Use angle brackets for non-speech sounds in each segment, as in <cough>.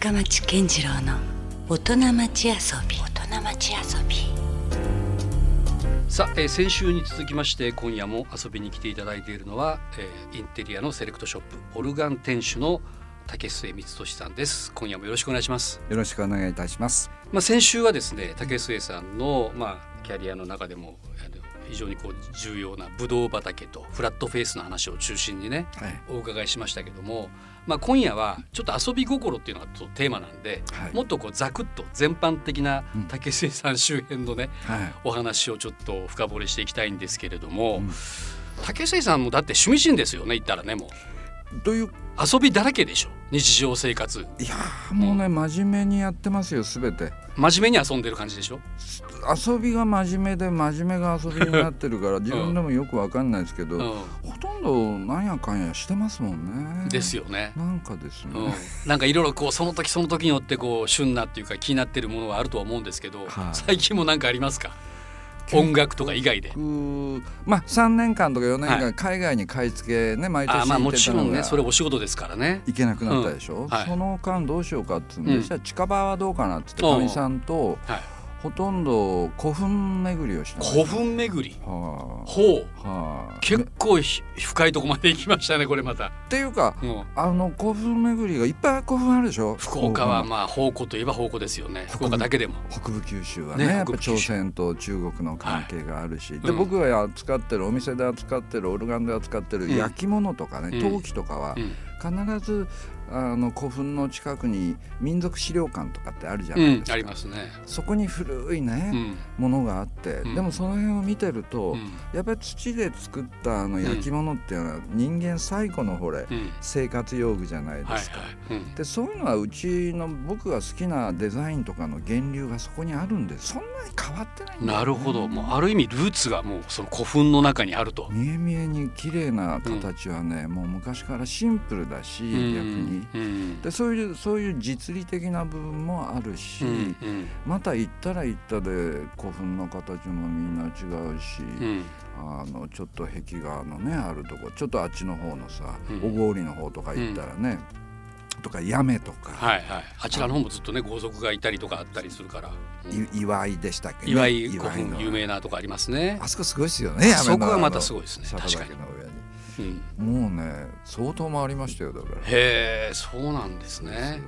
深町健次郎の大人町遊び大人町遊びさあ、えー先週に続きまして今夜も遊びに来ていただいているのは、えーインテリアのセレクトショップオルガン店主の竹末光俊さんです今夜もよろしくお願いしますよろしくお願いいたします。まあ先週はですね竹末さんのまあキャリアの中でも非常にこう重要なブドウ畑とフラットフェイスの話を中心にねはい。お伺いしましたけども、まあ、今夜はちょっと遊び心っていうのがテーマなんで、はい。もっとこうざくっと全般的なうん。竹末さん周辺のね、はい。お話をちょっと深掘りしていきたいんですけれども、うん。竹末さんもだって趣味人ですよね言ったらねもう。という？遊びだらけでしょ日常生活いやーもうね真面目にやってますよすべて。真面目に遊んでる感じでしょ？遊びが真面目で真面目が遊びになってるから自分でもよくわかんないですけど、うほとんどなんやかんやしてますもんね。ん、ですよね。なんかですね。うん、なんかいろいろこうその時その時によってこう旬なっていうか気になってるものはあるとは思うんですけど、はい最近も何かありますか？音楽とか以外で。まあ3年間とか4年間はい。海外に買い付けね毎年行ってたのちろんねがそれお仕事ですからね。行けなくなったでしょ、ん。はい。その間どうしようかっつうんで、うん。じゃあ近場はどうかなっつってかみさんとはい、ほとんど古墳巡りをした古墳巡り？はほう。あ、はあ、結構ひ深いとこまで行きましたねこれまた。っていうかうん。あの古墳巡りがいっぱい古墳あるでしょ？福岡は古まあ宝庫といえば宝庫ですよね。福岡。だけでも。墳北部九州はねねやっぱ朝鮮と中国の関係があるし、でうん。僕が扱ってるお店で扱ってるオルガンで扱ってるうん。焼き物とかね、うん。陶器とかはうん。必ずあの古墳の近くに民族資料館とかってあるじゃうんないですか、ありますね。そこに古いね、うん。ものがあって、うん。でもその辺を見てると、うん。やっぱり土で作ったあの焼き物っていうのは人間最古のほれ、うん。生活用具じゃないではいすか。はい。うん。でそういうのはうちの僕が好きなデザインとかの源流がそこにあるんでそんなに変わってないんだよね。なるほど。もうある意味ルーツがもうその古墳の中にあると。見え見えに綺麗な形はね、もう昔からシンプルだし、逆にうん。でそういうそういう実利的な部分もあるし、また行ったら行ったで古墳の形もみんな違うし、うん。あのちょっと壁画のねあるとこちょっとあっちの方のさ、うん。小郡の方とか行ったらね、とか八女とか、はいはい。あちらの方もずっとね豪族がいたりとかあったりするから。うん。い岩井でしたっけ、ね、岩井古墳の。有名なとこありますね。あそこすごいですよねそこはまたいすごいですね。坂確かにうん。もうね相当回りましたよだから。へえそうなんですね。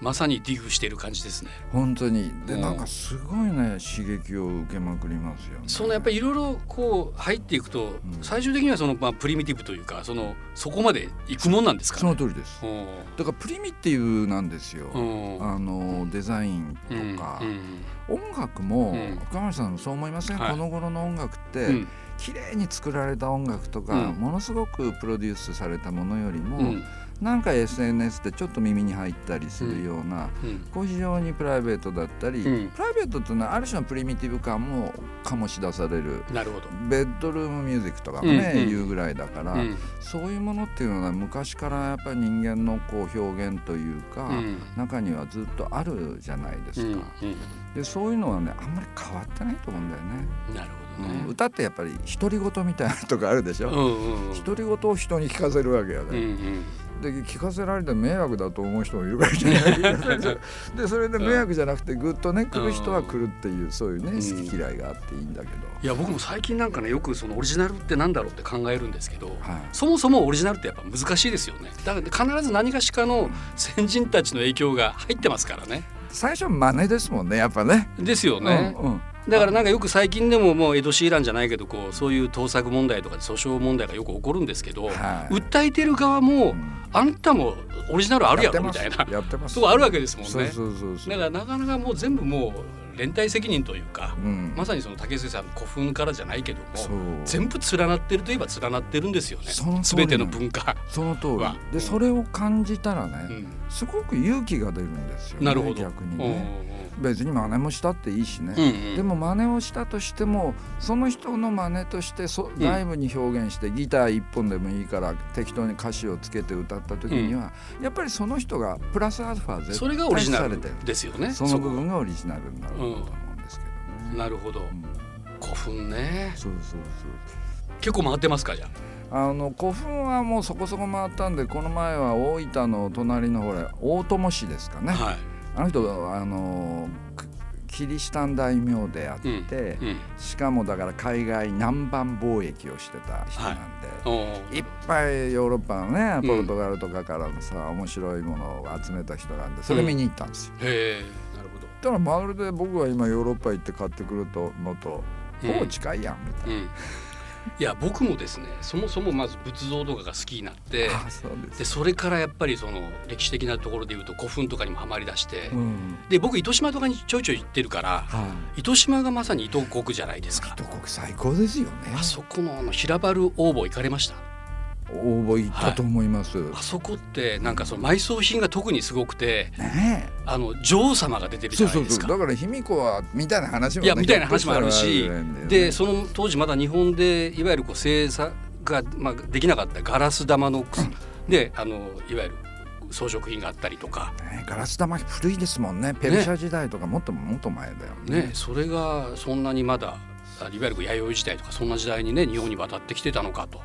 まさにディグしている感じですね。本当に。でうん。なんかすごいね刺激を受けまくりますよね。そのやっぱりいろいろこう入っていくと、ん。最終的にはそのまあプリミティブというかそのそこまで行くもんなんですかそのね。通りです。うん。だからプリミティブなんですよ、うん。あのデザインとうんか、うん。音楽も、うん。深町さんもそう思いません、はい。この頃の音楽って、うん綺麗に作られた音楽とか、うん。ものすごくプロデュースされたものよりも、うん。なんか SNS でちょっと耳に入ったりするような、うん。こう非常にプライベートだったり、うん。プライベートっていうのはある種のプリミティブ感も醸し出される。なるほど。ベッドルームミュージックとかもね、うんうん。言うぐらいだから、うん。そういうものっていうのは昔からやっぱり人間のこう表現というか、うん。中にはずっとあるじゃないですうんか、うん。でそういうのはねあんまり変わってないと思うんだよね、なるほど。ね。うん。歌ってやっぱり独り言みたいなとこあるでしょ、独り言を人に聞かせるわけようんうね、ん。で聞かせられて迷惑だと思う人もいるわけじゃない <laughs> でそれで迷惑じゃなくてぐっとね来る人は来るっていうそういうねうん。好き嫌いがあっていいんだけど、いや僕も最近なんかねよくそのオリジナルってなんだろうって考えるんですけど、はい。そもそもオリジナルってやっぱ難しいですよね。だから必ず何かしかの先人たちの影響が入ってますからね。最初真似ですもんねやっぱね。ですよね、うんうんだからなんかよく最近でももうエド・シーランじゃないけどこうそういう盗作問題とか訴訟問題がよく起こるんですけど、はい。訴えてる側も、んあんたもオリジナルあるやろみたいな。やってます。とこあるわけですもんね。そうそうそうそう。だからなかなかもう全部もう連帯責任というか、うん。まさにその竹瀬さんの古墳からじゃないけども全部連なってるといえば連なってるんですよね。その全ての文化、その通り。はでそれを感じたらね、うん。すごく勇気が出るんですよねなるほど。逆にうんね別に真似もしたっていいしね、うんうん。でも真似をしたとしてもその人の真似としてそん。ライブに表現して、ギター一本でもいいから適当に歌詞をつけて歌った時には、やっぱりその人がプラスアルファ絶それがオリジナル対されてるですよね。その部分がオリジナルになる。んだと思うん。ですけどね。なるほど。うん。古墳ね。そうそうそう。結構回ってますかじゃあ？の古墳はもうそこそこ回ったんでこの前は大分の隣のほら大友市ですかね、はい。あの人あのくキリシタン大名であって、うん。しかもだから海外南蛮貿易をしてた人なんで、おー。い、っぱいヨーロッパのねポルトガルとかからのさ、面白いものを集めた人なんでそれ見に行ったんですよ。へえなるほどだからまるで僕が今ヨーロッパ行って買ってくるとのとほぼ近いやんみたいな。うん、いや僕もですねそもそもまず仏像とかが好きになってでそれからやっぱりその歴史的なところでいうと古墳とかにもハマりだして、うん。で僕糸島とかにちょいちょい行ってるからはい。糸島がまさに糸国じゃないですか。糸国最高ですよね。あそこのあの平原応募行かれました？応募行ったと思います。あそこってなんかその埋葬品が特にすごくてねあの女王様が出てえ。るじそうそうそう。ゃないですかだから卑弥呼はみたいな話も、ね、いやみたいな話もあるしねでその当時まだ日本でいわゆるこう製作が、まあ、できなかったガラス玉の、であのいわゆる装飾品があったりとか、ねガラス玉古いですもんね。ペルシャ時代とかもっともっと前だよね、それがそんなにまだあいわゆる弥生時代とかそんな時代にね日本に渡ってきてたのかと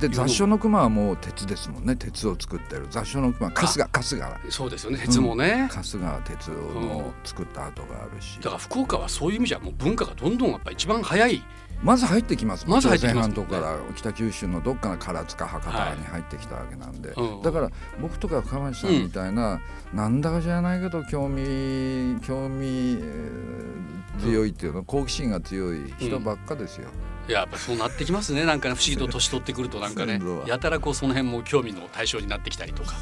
で雑所の熊はもう鉄ですもんね。鉄を作ってる。雑所の熊春日春日。そうですよね。鉄もね、春日は鉄の作った跡があるし、だから福岡はそういう意味じゃもう文化がどんどんやっぱ一番早いまず入ってきます。まず入ってきますから北九州のどっかの唐塚博多に入ってきたわけなんで、うんだから僕とか深町さんみたいな、なんだか知らないけど興味興味、えー強いっていうの、好奇心が強い人ばっかですよ。いややっぱそうなってきますね。なんかね不思議と <laughs> 年取ってくるとなんかねやたらこうその辺も興味の対象になってきたりとか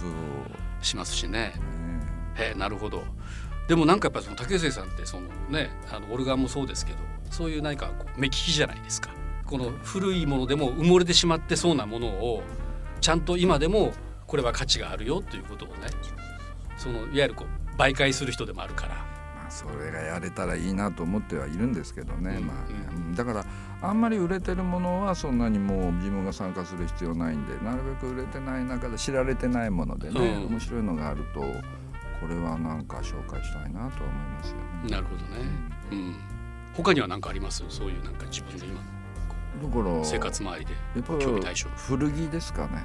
しますしね。ね。へえなるほど。でもなんかやっぱその竹末さんってそのねあのオルガンもそうですけどそういう何かこう目利きじゃないですか。この古いものでも埋もれてしまってそうなものをちゃんと今でもこれは価値があるよということをね。そのいわゆるこう媒介する人でもあるから。まあ、それがやれたらいいなと思ってはいるんですけどね、うんまあうん。だからあんまり売れてるものはそんなにもう自分が参加する必要ないんでなるべく売れてない中で知られてないものでね、うん。面白いのがあるとこれはなんか紹介したいなとは思いますよね。なるほどね。うん。他には何かあります？そういうなんか自分の今の生活周りでやっぱ興味対象。古着ですかね。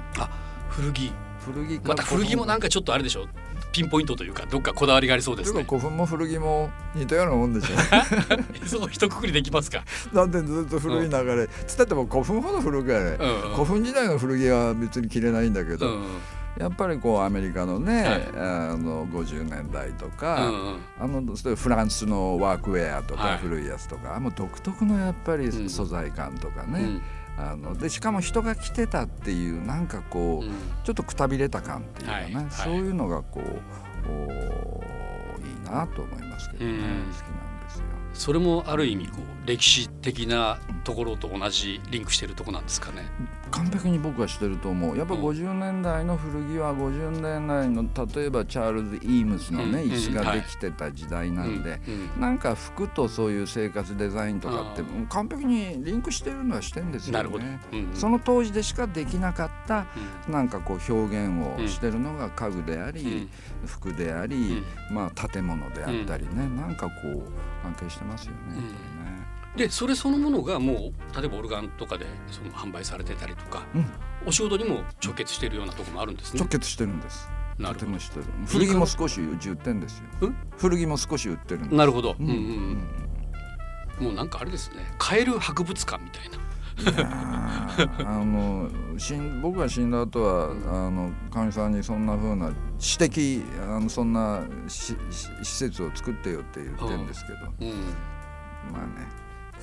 古着。古着かまた古着もなんかちょっとあれでしょ？ピンポイントというかどっかこだわりがありそうですね。古墳も古着も似たようなもんでしょ。<laughs> そう一括りできますか？なんでずっと古い流れ。つったっても古墳ほど古くはねうん古墳時代の古着は別に着れないんだけど、うんやっぱりこうアメリカのね、はい。あの50年代とうか、んうん。あのそれフランスのワークウェアとはい。か古いやつとか、もう独特のやっぱりうん。素材感とかね、うん。あのでしかも人が着てたっていうなんかこう、うん。ちょっとくたびれた感っていうかね、はい。はい。そういうのがこうおいいなと思いますけどね、うん。好きなんですよ。それもある意味こう歴史的なところと同じリンクしてるとこなんですかね。完璧に僕はしてると思う。やっぱうん。50年代の古着は50年代の例えばチャールズ・イームスのね、うん。椅子ができてた時代なんで、うん。なんか服とそういう生活デザインとかって完璧にリンクしてるのはしてんですよね。その当時でしかできなかったうなんかこう表現をしてるのが家具であり、服であり、まあ建物であったりね、なんかこう関係してますよね。でそれそのものがもう例えばオルガンとかでその販売されてたりとか、うんお仕事にも直結しているようなところもあるんですね直。結してるんです。なるほとてもしてる。古着も少し売ってるんですようん？古着も少し売ってる。なるほど。うんうんうん。もうなんかあれですね。カエル博物館みたいな。あの死ん僕が死んだ後はあのかみさんにそんな風な私的あのそんなしし施設を作ってよって言ってるんですけど、うん。まあね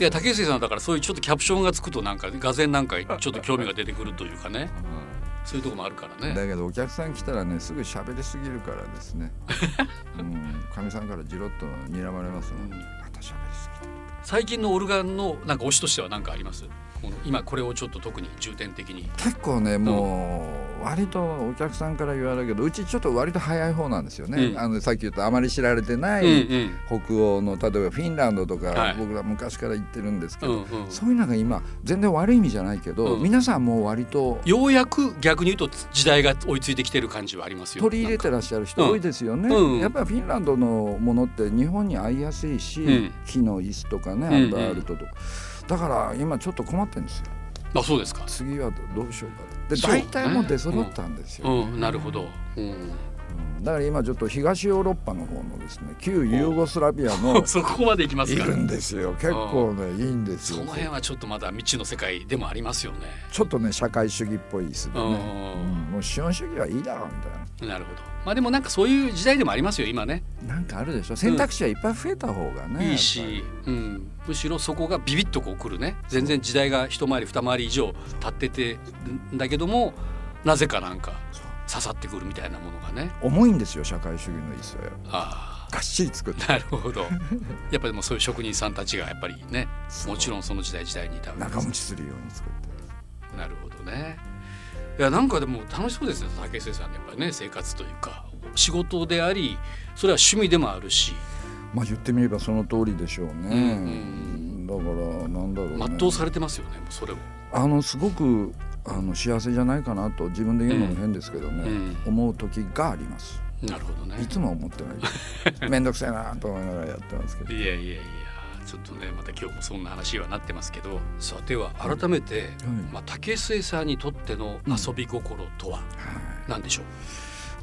いや竹内さんだからそういうちょっとキャプションがつくとなんか画前なんかちょっと興味が出てくるというかね。そういうところもあるからね。だけどお客さん来たらねすぐ喋りすぎるからですね。<laughs> うん。かみさんからじろっと睨まれますもん、うん。また喋りすぎた最近のオルガンのなんか推しとしては何かあります？今これをちょっと特に重点的に。結構ねもう割とお客さんから言われるけどうちちょっと割と早い方なんですよね、うん。あのさっき言ったあまり知られてなうんいうん。北欧の例えばフィンランドとか、はい。僕ら昔から行ってるんですけど、そういうのが今全然悪い意味じゃないけど、うん。皆さんもう割とようやく逆に言うと時代が追いついてきてる感じはありますよ。取り入れてらっしゃる人多いですよね、うん。やっぱりフィンランドのものって日本に合いやすいし、うん。木の椅子とかねアンダーアルトとか、だから今ちょっと困ってるんですよ。あそうですか。次はどうしようかと。で大体もう出揃ったんですよ、うん。なるほど、うん、うん。だから今ちょっと東ヨーロッパの方のですね旧ユーゴスラビアの <laughs> そこまでいきますか。いるんですよ。結構ねいいんですよ。その辺はちょっとまだ未知の世界でもありますよね。ちょっとね社会主義っぽいですよね、うん。うん。もう資本主義はいいだろうみたいなるほど。まあでもなんかそういう時代でもありますよ今ね。ななんかあるでしょ。選択肢はいっぱい増えた方がね、いいし、うん、むしろそこがビビッとこう来るね。全然時代が一回り二回り以上経っててんだけどもなぜかなんか刺さってくるみたいなものがね。重いんですよ社会主義の椅子。はあ。がっしり作って。あなるほど。<laughs> やっぱりでもそういう職人さんたちがやっぱりねもちろんその時代時代にいたわけです。長持ちするように作って。なるほどねいやなんかでも楽しそうですね竹瀬さんのやっぱりね生活というか。仕事でありそれは趣味でもあるし。まあ言ってみればその通りでしょうね、うんだからなんだろうね。全うされてますよねそれも。あのすごくあの幸せじゃないかなと自分で言うのも変ですけどね、うん。思う時があります。なるほどね。いつも思ってない。<laughs> 面倒くさいなと思いながらやってますけど。いやいやいやちょっとねまた今日もそんな話はなってますけどさあでは改めて、まあ、竹末さんにとっての遊び心とはは何でしょう、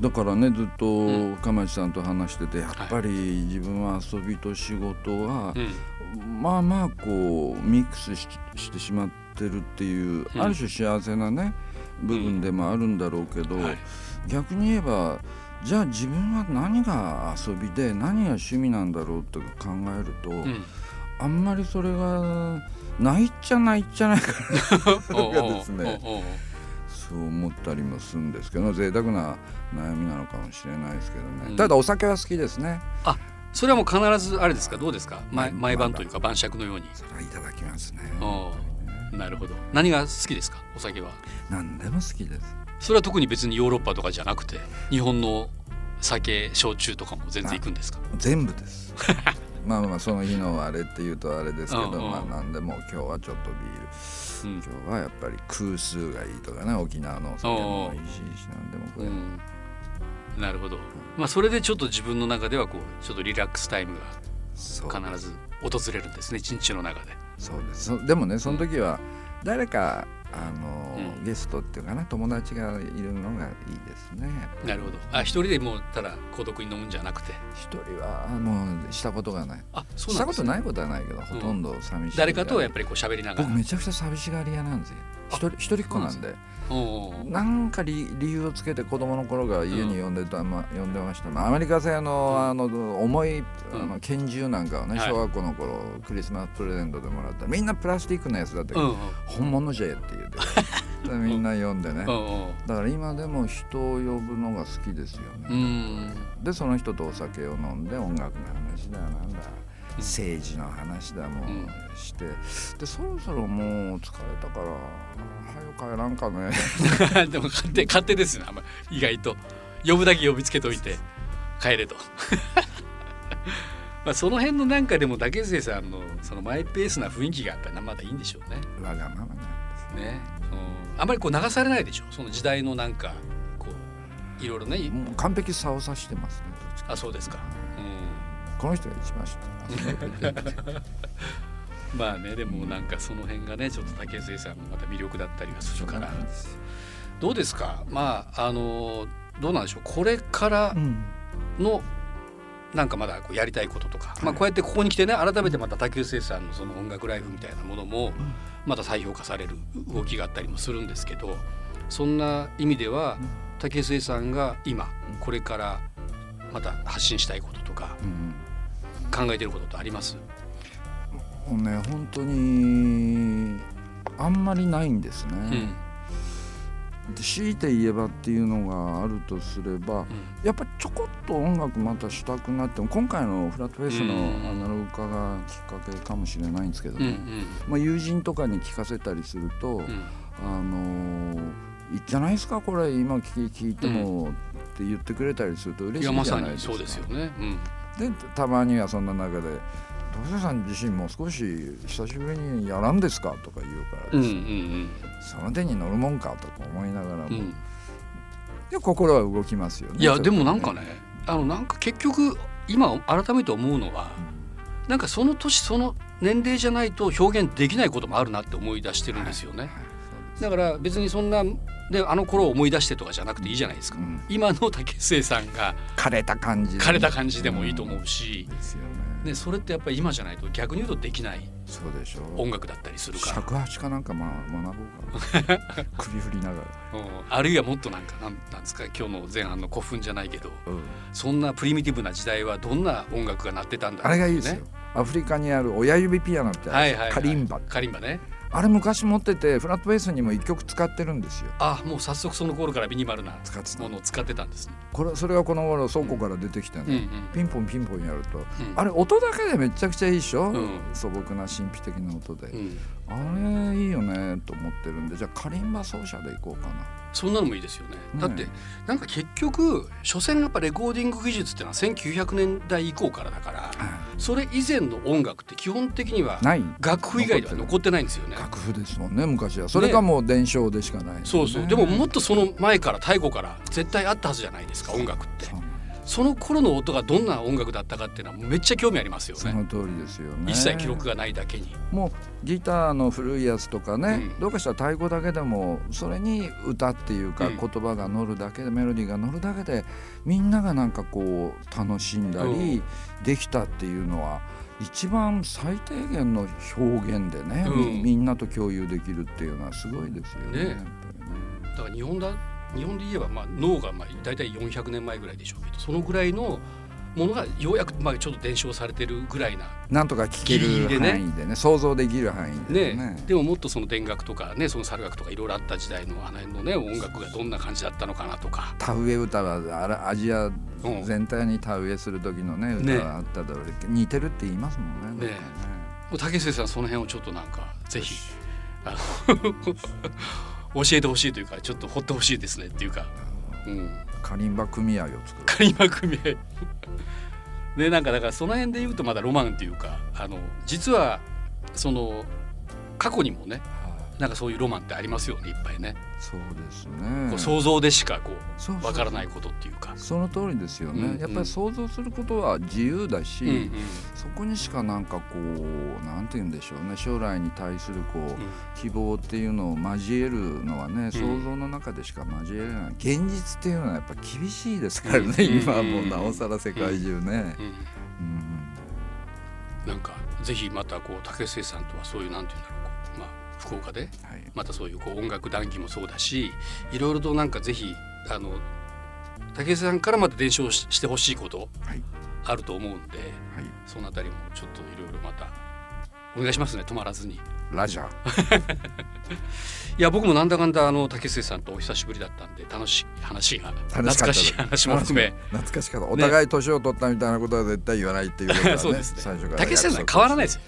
い、だからねずっとうん。釜地さんと話しててやっぱり自分は遊びと仕事はうん。まあまあこうミックスししてしまってるっていう、うん。ある種幸せなね部分でもあるんだろうけど、はい。逆に言えばじゃあ自分は何が遊びで何が趣味なんだろうって考えると、うんあんまりそれがないっちゃないっちゃないかながですねそう思ったりもするんですけど贅沢な悩みなのかもしれないですけどね、うん。ただお酒は好きですね。それはもう必ずあれですか？どうですか？毎ま毎晩というか晩酌のように。それはいただきますね。なるほど。何が好きですか？お酒は。何でも好きです。それは特に別にヨーロッパとかじゃなくて日本の酒焼酎とかも全然行くんですか？全部です <laughs> まあまあその日のあれっていうとあれですけど、うんうん。まあ何でも今日はちょっとビール。うん。今日はやっぱり空数がいいとかね沖縄のお酒もいいし何でもこれ、うん。なるほど。まあそれでちょっと自分の中ではこうちょっとリラックスタイムが必ず訪れるんですね一日の中で。そうです。そでもねその時は誰かあの、うん。ゲストっていうかな友達がいるのがいいですね。なるほど。あ一人でもうただ孤独に飲むんじゃなくて？一人はもうしたことがない。あそうしたなんですね。ことないことはないけどほとんど寂しい、誰かとやっぱりこう喋りながら。僕めちゃくちゃ寂しがり屋なんですよ。一人一人っ子なんでなんか理理由をつけて子供の頃が家に呼んでた、ま呼んでました、まあ、アメリカ製の,、あの重いあうん。の拳銃なんかをね、はい。小学校の頃クリスマスプレゼントでもらったみんなプラスチックのやつだったけど、うんうん。本物じゃえって言うて <laughs> でみんな呼んでね。だから今でも人を呼ぶのが好きですようね、ん。でその人とお酒を飲んで音楽の話だなんだ。うん政治の話だもうんして、でそろそろもう疲れたから早く帰らんかね。<laughs> でも勝手勝手ですね意外と。呼ぶだけ呼びつけといて帰れと。<laughs> まあその辺のなんかでも竹末さんのそのマイペースな雰囲気があったらまだいいんでしょうね。わがままなんですね、うん、あんまりこう流されないでしょ？その時代のなんかこういろいろね。完璧さを指してますねあそうですか、うこの人が一番知ってま <laughs> まあねでもなんかその辺がねちょっと竹末さんのまた魅力だったりはするから。どうですか？まああのどうなんでしょう？これからうんのなんかまだこうやりたいこととか、まあ、はい。こうやってここに来てね改めてまた竹内さんのその音楽ライフみたいなものもまた再評価される動きがあったりもするんですけどそんな意味では竹内さんが今これからまた発信したいこととかうん考えてることってあります？もうね本当にあんまりないんですね、うん。で強いて言えばっていうのがあるとすればやっぱりちょこっと音楽またしたくなっても今回のフラットフェイスのうん。アナログ化がきっかけかもしれないんですけどうんうん。ね、まあ、友人とかに聞かせたりすると、うん。あのーいいじゃないですかこれ今聞いても、って言ってくれたりすると嬉しいじゃないですか。にそうですよね。うんでたまにはそんな中で「どうせさん自身も少し久しぶりにやらんですか?」とか言うからうんうですんね、その手に乗るもんか？とか思いながらも、うん。うんで心は動きますよね。いやでちょっともなんかねあのなんか結局今改めて思うのはなんかその年その年齢じゃないと表現できないこともあるなって思い出してるんですよね。だから別にそんなであの頃を思い出してとかじゃなくていいじゃないですか、うん。今の竹末さんが枯れた感じ。枯れた感じでもいいと思うし、ですよねね、それってやっぱり今じゃないと逆に言うとできないそうでしょ。う音楽だったりするから、尺八かなんか、まあ、学ぼうかな。<laughs> 首振りながうん。あるいはもっとなんかなんなんですか今日の前半の古墳じゃないけどら、うん。そんなプリミティブな時代はどんな音楽が鳴ってたんだあれがいいですよ、アフリカにある親指ピアノってあるはい、はい、カリンバカリンバねあれ昔持っててフラットベースにも一曲使ってるんですよ。あもう早速その頃からミニマルな使ってた。ものを使ってたんですね。これそれがこの頃倉庫から出てきてね、うんうん。ピンポンピンポンやると。うん。あれ音だけでめちゃくちゃいいでしょ、うん。素朴な神秘的な音で、うん。あれいいよねと思ってるんでじゃあカリンバ奏者でいこうかなそんなのもいいですよね。ねだってなんか結局所詮やっぱレコーディング技術ってのは1900年代以降からだからそれ以前の音楽って基本的には楽譜以外では残ってない。んですよね。楽譜ですもんね昔は。それがもう伝承でしかない、ね、そうそう。でももっとその前から太古から絶対あったはずじゃないですか音楽ってその頃の音がどんな音楽だったかっていうのはめっちゃ興味ありますよね。その通りですよね。一切記録がないだけに。もうギターの古いやつとかね、うん。どうかしたら太鼓だけでもそれに歌っていうかうん。言葉が乗るだけでメロディーが乗るだけでみんながなんかこう楽しんだりできたっていうのは一番最低限の表現でね、うん。みみんなと共有できるっていうのはすごいですよね。ね。だから日本だ日本で言えばまあ脳がまあ大体400年前ぐらいでしょうけどそのぐらいのものがようやくまあちょっと伝承されてるぐらいななんとか聞けるね。範囲でね想像できる範囲でね。ね。でももっとその田楽とかねその猿楽とかいろいろあった時代のあの辺のね音楽がどんな感じだったのかなとか、田植え歌はあらアジアうん全体に田植えする時のねね。歌があっただろうけど似てるって言いますもんね。ね。なんかもう竹末さんその辺をちょっとなんかぜひあの教えてほしいというかちょっと掘ってほしいですねっていうか、うん、カリンバ組合を作る。カリマ組合。<laughs> ねなんかだからその辺で言うとまだロマンっていうかあの実はその過去にもねなんかそういうロマンってありますよねいっぱいね、そうですね。こう想像でしかこそうわからないことっていうか。その通りですよね、うんやっぱり想像することは自由だし、うんうん。そこにしかなんかこうなんて言うんでしょうね。将来に対するこう、希望っていうのを交えるのはね想像の中でしか交えれない、現実っていうのはやっぱ厳しいですからね、うん今はもうなおさら世界中ね、うんうんなんかぜひまたこう竹末さんとはそういうなんていうんだろう福岡ではい。またそういうこう音楽談義もそうだしいろいろとなんかぜひあの竹末さんからまた伝承ししてほしいことはい。あると思うんではい。そのあたりもちょっといろいろまたお願いしますね止まらずに。ラジャー。<laughs> いや僕もなんだかんだあの竹末さんとお久しぶりだったんで楽しい話が懐かしい話も含め。懐かしかった。お互い年を取ったみたいなことは絶対言わないっていうことはね <laughs> ね。最初から竹末さん変わらないですよ。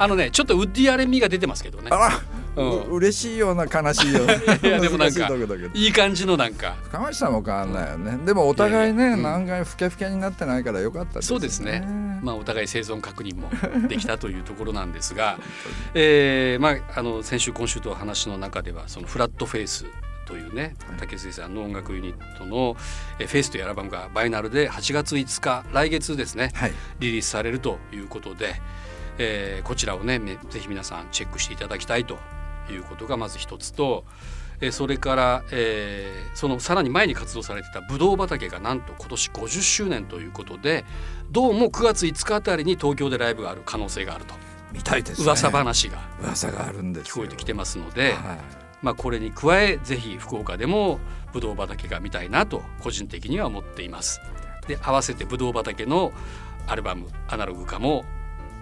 あのねちょっとウッディアレン味が出てますけどね。あ。ら、うん。う嬉しいような悲しいような。いやでもなんかいとこだけどいい感じのなんか。深町さんも変わんないよね、でもお互いね、何回ふけふけになってないからよかったですね。そうですね。まあ、お互い生存確認もできたというところなんですが、<laughs> えーまあ、あの先週今週と話の中ではそのフラットフェイスというね竹末さんの音楽ユニットの「えーフェイスというアルバムがバイナルで8月5日来月ですねはい。リリースされるということで、えーこちらをねめぜひ皆さんチェックしていただきたいということがまず一つと、えーそれから、えーそのさらに前に活動されてたブドウ畑がなんと今年50周年ということでどうも9月5日あたりに東京でライブがある可能性があると。見たいですね。噂話が噂があるんですよ。聞こえてきてますので、はい。まあ、これに加えぜひ福岡でもブドウ畑が見たいなと個人的には思っています。で合わせてブドウ畑のアルバムアナログ化も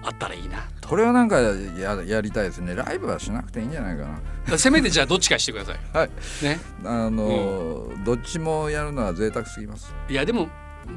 あったらいいな。とこれはなんかややりたいですね。ライブはしなくていいんじゃないかな。せめてじゃあどっちかしてください。はい。ね、あの、どっちもやるのは贅沢すぎます。いやでも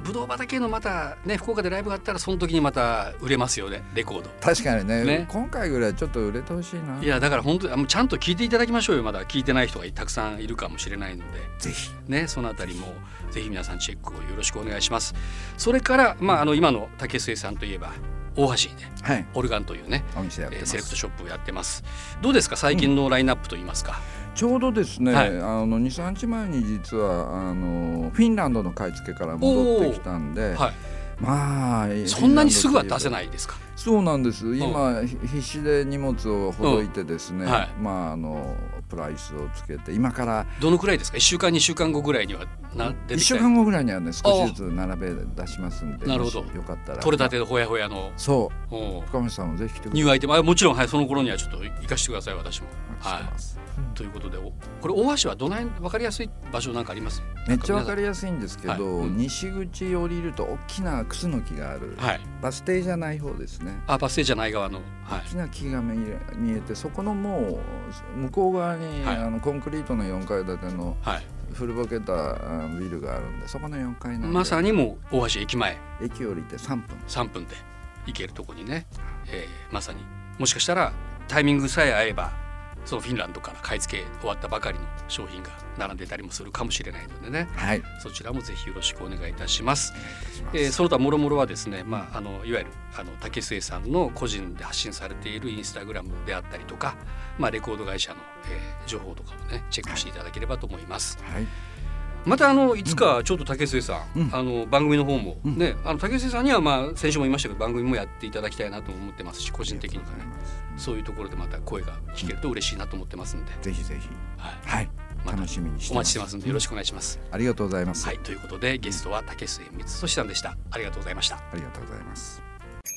ブドウ畑のまたね福岡でライブがあったらその時にまた売れますよね。レコード。確かにね。ね。今回ぐらいちょっと売れてほしいな。いやだから本当にちゃんと聞いていただきましょうよ。まだ聞いてない人がたくさんいるかもしれないので。ぜひ。ね、そのあたりもぜひ皆さんチェックをよろしくお願いします。それから、まあ、あの今の竹末さんといえば大橋にねはいオルガンというね、お店やってえーますセレクトショップをやってます。どうですか？最近のラインナップといいますか。ちょうどですね、はいあの23日前に実はあのフィンランドの買い付けから戻ってきたんで、はい。まあそんなにすぐは出せいないですか？そうなんです今、ひ必死で荷物をほどいてですね、はいまああのプライスをつけて今からどのくらいですか？1週間2週間後ぐらいにはな出て1きた週間後ぐらいにはね少しずつ並べ出しますんでなるほど。よかったら。取れたてのほやほやの。そう。お深町さんもぜひ来てください。ニューアイテム。あもちろん、はい、その頃にはちょっと行かせてください私も。はい、ということでおこれ大橋はどの辺分かりやすい場所なんかあります？めっちゃわかりりやすいんですけど、はい。うん。西口降りると大きなクスノキがある、はい。バス停じゃない方ですね。あバス停じゃない側の。はい。大きな木が見え見えてそこのもう向こう側に、はい。あのコンクリートの4階建てのはい。古ぼけたあビルがあるんでそこの4階なまさにもう大橋駅前。駅降りて3分。3分で行けるとこにね、えーまさに。もしかしたらタイミングさえ合えばそのフィンランドから買い付け終わったばかりの商品が並んでたりもするかもしれないのでねはいそちらもぜひよろしくお願いいたします。ますえーその他もろもろはですね、まあ、あのいわゆるあの竹末さんの個人で発信されているインスタグラムであったりとか、まあ、レコード会社の、えー情報とかもねチェックしていただければと思います。はいまたあのいつかちょっと竹末さん、うん。あの番組の方もうん。ね、あの竹末さんにはまあ先週も言いましたけど番組もやっていただきたいなと思ってますし個人的にもね。そういうところでまた声が聞けると嬉しいなと思ってますんで、ぜひぜひ。はい、はい。また楽しみにしてお待ちしてますんでよろしくお願いします。ありがとうございます、はい、ということでゲストは竹末光俊さんでした。ありがとうございました。ありがとうございます